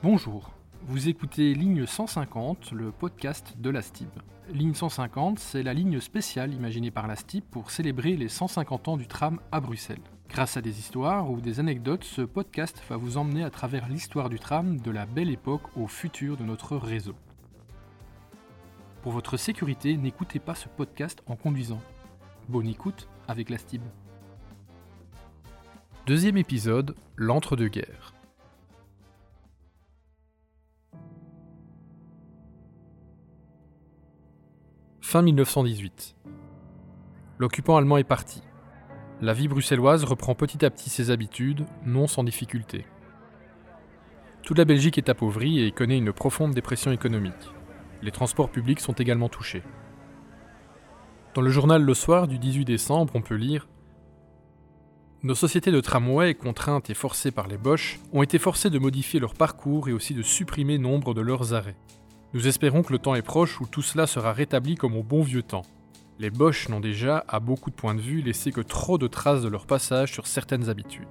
Bonjour, vous écoutez Ligne 150, le podcast de la STIB. Ligne 150, c'est la ligne spéciale imaginée par la STIB pour célébrer les 150 ans du tram à Bruxelles. Grâce à des histoires ou des anecdotes, ce podcast va vous emmener à travers l'histoire du tram de la belle époque au futur de notre réseau. Pour votre sécurité, n'écoutez pas ce podcast en conduisant. Bonne écoute avec la STIB. Deuxième épisode, l'entre-deux-guerres. Fin 1918. L'occupant allemand est parti. La vie bruxelloise reprend petit à petit ses habitudes, non sans difficulté. Toute la Belgique est appauvrie et connaît une profonde dépression économique. Les transports publics sont également touchés. Dans le journal Le Soir du 18 décembre, on peut lire Nos sociétés de tramway, contraintes et forcées par les Boches, ont été forcées de modifier leur parcours et aussi de supprimer nombre de leurs arrêts. Nous espérons que le temps est proche où tout cela sera rétabli comme au bon vieux temps. Les Boches n'ont déjà, à beaucoup de points de vue, laissé que trop de traces de leur passage sur certaines habitudes.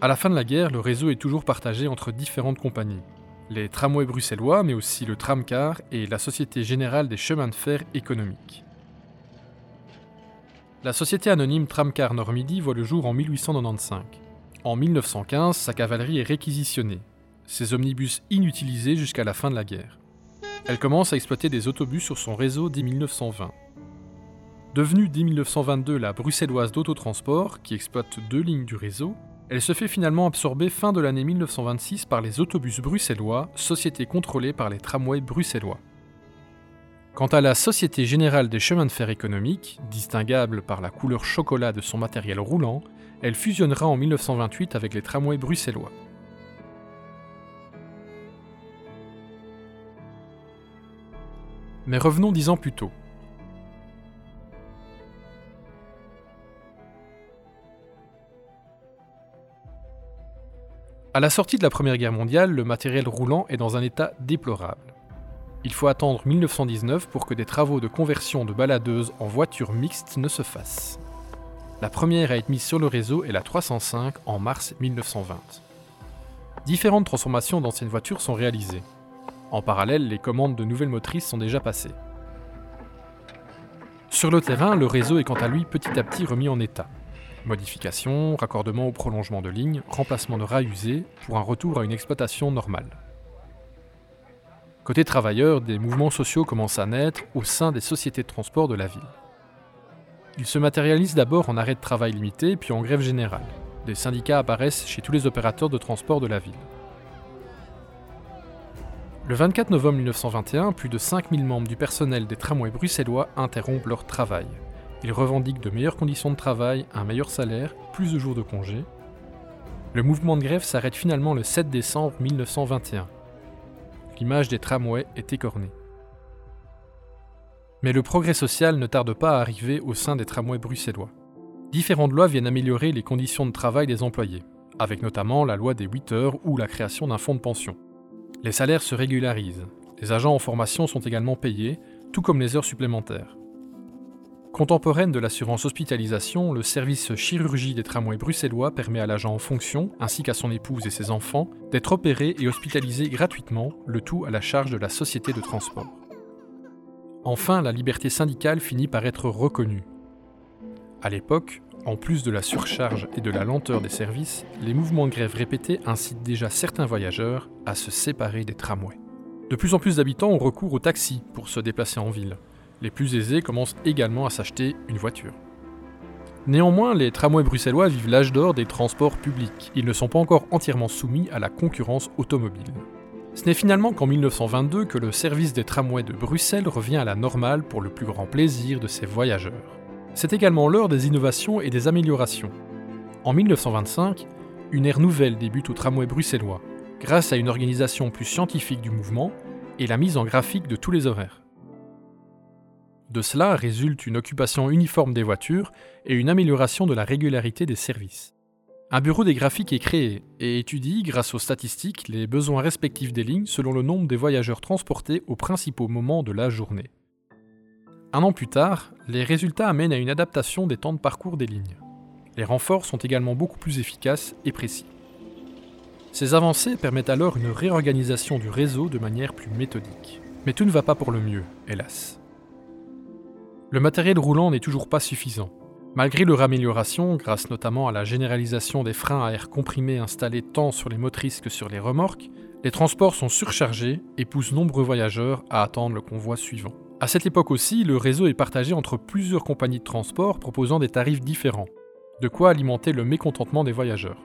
À la fin de la guerre, le réseau est toujours partagé entre différentes compagnies. Les tramways bruxellois, mais aussi le tramcar et la Société Générale des Chemins de Fer économiques. La société anonyme Tramcar Nord-Midi voit le jour en 1895. En 1915, sa cavalerie est réquisitionnée, ses omnibus inutilisés jusqu'à la fin de la guerre. Elle commence à exploiter des autobus sur son réseau dès 1920. Devenue dès 1922 la bruxelloise d'autotransport, qui exploite deux lignes du réseau, elle se fait finalement absorber fin de l'année 1926 par les autobus bruxellois, société contrôlée par les tramways bruxellois. Quant à la Société Générale des Chemins de Fer économiques, distinguable par la couleur chocolat de son matériel roulant, elle fusionnera en 1928 avec les tramways bruxellois. Mais revenons dix ans plus tôt. À la sortie de la Première Guerre mondiale, le matériel roulant est dans un état déplorable. Il faut attendre 1919 pour que des travaux de conversion de baladeuses en voitures mixtes ne se fassent. La première à être mise sur le réseau est la 305 en mars 1920. Différentes transformations d'anciennes voitures sont réalisées. En parallèle, les commandes de nouvelles motrices sont déjà passées. Sur le terrain, le réseau est quant à lui petit à petit remis en état. Modifications, raccordement au prolongement de lignes, remplacement de rails usés pour un retour à une exploitation normale. Côté travailleurs, des mouvements sociaux commencent à naître au sein des sociétés de transport de la ville. Il se matérialise d'abord en arrêt de travail limité, puis en grève générale. Des syndicats apparaissent chez tous les opérateurs de transport de la ville. Le 24 novembre 1921, plus de 5000 membres du personnel des tramways bruxellois interrompent leur travail. Ils revendiquent de meilleures conditions de travail, un meilleur salaire, plus de jours de congé. Le mouvement de grève s'arrête finalement le 7 décembre 1921. L'image des tramways est écornée. Mais le progrès social ne tarde pas à arriver au sein des tramways bruxellois. Différentes lois viennent améliorer les conditions de travail des employés, avec notamment la loi des 8 heures ou la création d'un fonds de pension. Les salaires se régularisent, les agents en formation sont également payés, tout comme les heures supplémentaires. Contemporaine de l'assurance hospitalisation, le service chirurgie des tramways bruxellois permet à l'agent en fonction, ainsi qu'à son épouse et ses enfants, d'être opéré et hospitalisé gratuitement, le tout à la charge de la société de transport. Enfin, la liberté syndicale finit par être reconnue. À l'époque, en plus de la surcharge et de la lenteur des services, les mouvements de grève répétés incitent déjà certains voyageurs à se séparer des tramways. De plus en plus d'habitants ont recours aux taxis pour se déplacer en ville. Les plus aisés commencent également à s'acheter une voiture. Néanmoins, les tramways bruxellois vivent l'âge d'or des transports publics. Ils ne sont pas encore entièrement soumis à la concurrence automobile. Ce n'est finalement qu'en 1922 que le service des tramways de Bruxelles revient à la normale pour le plus grand plaisir de ses voyageurs. C'est également l'heure des innovations et des améliorations. En 1925, une ère nouvelle débute au tramway bruxellois, grâce à une organisation plus scientifique du mouvement et la mise en graphique de tous les horaires. De cela résulte une occupation uniforme des voitures et une amélioration de la régularité des services. Un bureau des graphiques est créé et étudie, grâce aux statistiques, les besoins respectifs des lignes selon le nombre des voyageurs transportés aux principaux moments de la journée. Un an plus tard, les résultats amènent à une adaptation des temps de parcours des lignes. Les renforts sont également beaucoup plus efficaces et précis. Ces avancées permettent alors une réorganisation du réseau de manière plus méthodique. Mais tout ne va pas pour le mieux, hélas. Le matériel roulant n'est toujours pas suffisant. Malgré leur amélioration, grâce notamment à la généralisation des freins à air comprimé installés tant sur les motrices que sur les remorques, les transports sont surchargés et poussent nombreux voyageurs à attendre le convoi suivant. À cette époque aussi, le réseau est partagé entre plusieurs compagnies de transport proposant des tarifs différents, de quoi alimenter le mécontentement des voyageurs.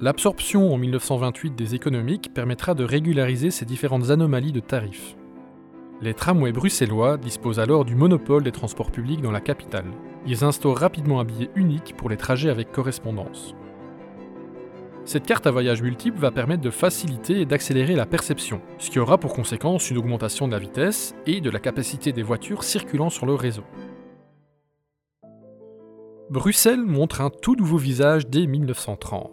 L'absorption en 1928 des économiques permettra de régulariser ces différentes anomalies de tarifs. Les tramways bruxellois disposent alors du monopole des transports publics dans la capitale. Ils instaurent rapidement un billet unique pour les trajets avec correspondance. Cette carte à voyage multiple va permettre de faciliter et d'accélérer la perception, ce qui aura pour conséquence une augmentation de la vitesse et de la capacité des voitures circulant sur le réseau. Bruxelles montre un tout nouveau visage dès 1930.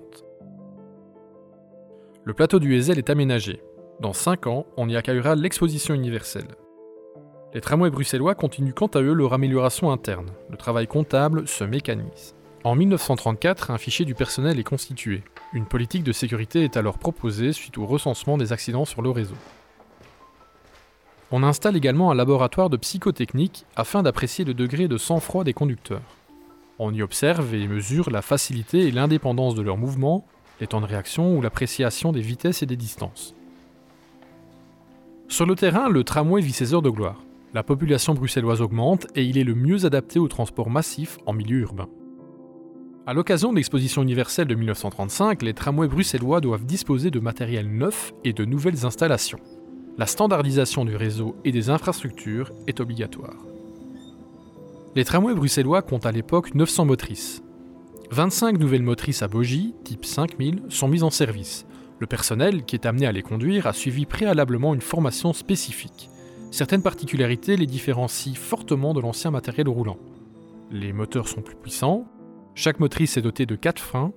Le plateau du Heysel est aménagé. Dans 5 ans, on y accueillera l'exposition universelle. Les tramways bruxellois continuent quant à eux leur amélioration interne. Le travail comptable se mécanise. En 1934, un fichier du personnel est constitué. Une politique de sécurité est alors proposée suite au recensement des accidents sur le réseau. On installe également un laboratoire de psychotechnique afin d'apprécier le degré de sang-froid des conducteurs. On y observe et mesure la facilité et l'indépendance de leurs mouvements, les temps de réaction ou l'appréciation des vitesses et des distances. Sur le terrain, le tramway vit ses heures de gloire. La population bruxelloise augmente et il est le mieux adapté au transport massif en milieu urbain. À l'occasion de l'exposition universelle de 1935, les tramways bruxellois doivent disposer de matériel neuf et de nouvelles installations. La standardisation du réseau et des infrastructures est obligatoire. Les tramways bruxellois comptent à l'époque 900 motrices. 25 nouvelles motrices à bogies, type 5000, sont mises en service. Le personnel qui est amené à les conduire a suivi préalablement une formation spécifique. Certaines particularités les différencient fortement de l'ancien matériel roulant. Les moteurs sont plus puissants, chaque motrice est dotée de 4 freins,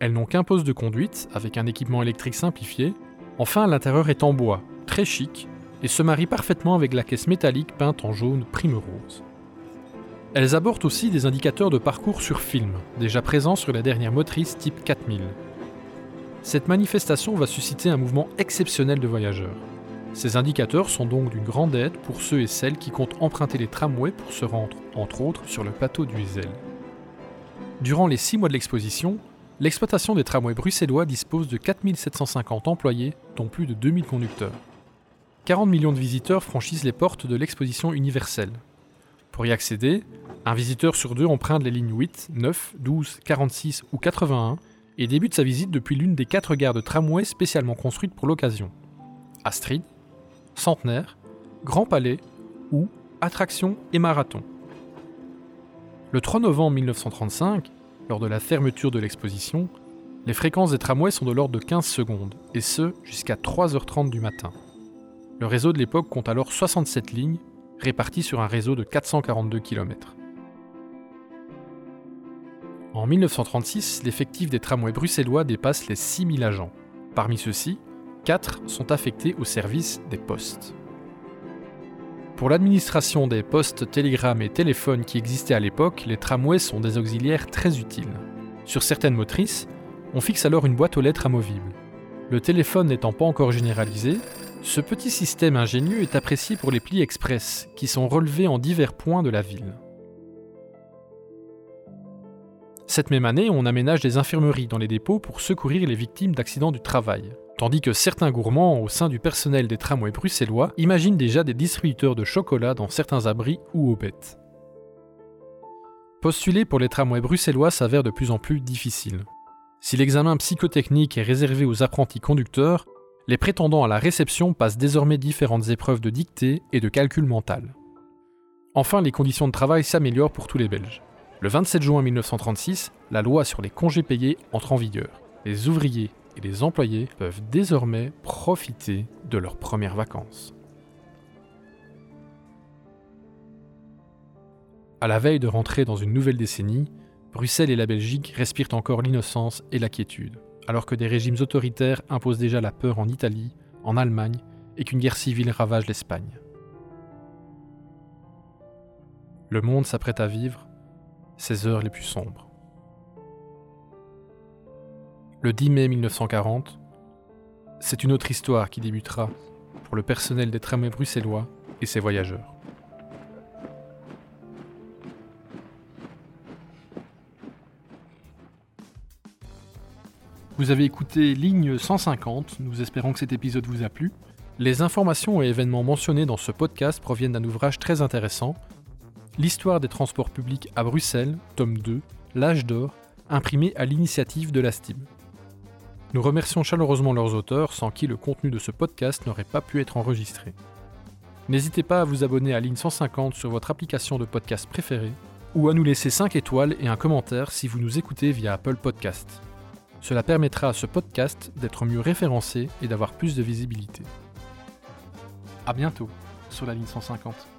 elles n'ont qu'un poste de conduite avec un équipement électrique simplifié. Enfin, l'intérieur est en bois, très chic, et se marie parfaitement avec la caisse métallique peinte en jaune prime rose. Elles abordent aussi des indicateurs de parcours sur film, déjà présents sur la dernière motrice type 4000. Cette manifestation va susciter un mouvement exceptionnel de voyageurs. Ces indicateurs sont donc d'une grande aide pour ceux et celles qui comptent emprunter les tramways pour se rendre, entre autres, sur le plateau du Heysel. Durant les six mois de l'exposition, l'exploitation des tramways bruxellois dispose de 4750 employés, dont plus de 2000 conducteurs. 40 millions de visiteurs franchissent les portes de l'exposition universelle. Pour y accéder, un visiteur sur deux emprunte les lignes 8, 9, 12, 46 ou 81 et débute sa visite depuis l'une des quatre gares de tramway spécialement construites pour l'occasion. Astrid, Centenaire, Grand Palais ou Attraction et Marathon. Le 3 novembre 1935, lors de la fermeture de l'exposition, les fréquences des tramways sont de l'ordre de 15 secondes, et ce jusqu'à 3h30 du matin. Le réseau de l'époque compte alors 67 lignes, réparties sur un réseau de 442 km. En 1936, l'effectif des tramways bruxellois dépasse les 6000 agents. Parmi ceux-ci, 4 sont affectés au service des postes. Pour l'administration des postes, télégrammes et téléphones qui existaient à l'époque, les tramways sont des auxiliaires très utiles. Sur certaines motrices, on fixe alors une boîte aux lettres amovible. Le téléphone n'étant pas encore généralisé, ce petit système ingénieux est apprécié pour les plis express, qui sont relevés en divers points de la ville. Cette même année, on aménage des infirmeries dans les dépôts pour secourir les victimes d'accidents du travail tandis que certains gourmands au sein du personnel des tramways bruxellois imaginent déjà des distributeurs de chocolat dans certains abris ou aux bêtes. Postuler pour les tramways bruxellois s'avère de plus en plus difficile. Si l'examen psychotechnique est réservé aux apprentis conducteurs, les prétendants à la réception passent désormais différentes épreuves de dictée et de calcul mental. Enfin, les conditions de travail s'améliorent pour tous les Belges. Le 27 juin 1936, la loi sur les congés payés entre en vigueur. Les ouvriers et les employés peuvent désormais profiter de leurs premières vacances. À la veille de rentrer dans une nouvelle décennie, Bruxelles et la Belgique respirent encore l'innocence et la quiétude, alors que des régimes autoritaires imposent déjà la peur en Italie, en Allemagne et qu'une guerre civile ravage l'Espagne. Le monde s'apprête à vivre ses heures les plus sombres. le 10 mai 1940, c'est une autre histoire qui débutera pour le personnel des tramways bruxellois et ses voyageurs. Vous avez écouté Ligne 150, nous espérons que cet épisode vous a plu. Les informations et événements mentionnés dans ce podcast proviennent d'un ouvrage très intéressant, L'histoire des transports publics à Bruxelles, tome 2, L'âge d'or, imprimé à l'initiative de la STIM. Nous remercions chaleureusement leurs auteurs, sans qui le contenu de ce podcast n'aurait pas pu être enregistré. N'hésitez pas à vous abonner à Ligne 150 sur votre application de podcast préférée, ou à nous laisser 5 étoiles et un commentaire si vous nous écoutez via Apple Podcast. Cela permettra à ce podcast d'être mieux référencé et d'avoir plus de visibilité. A bientôt sur la ligne 150.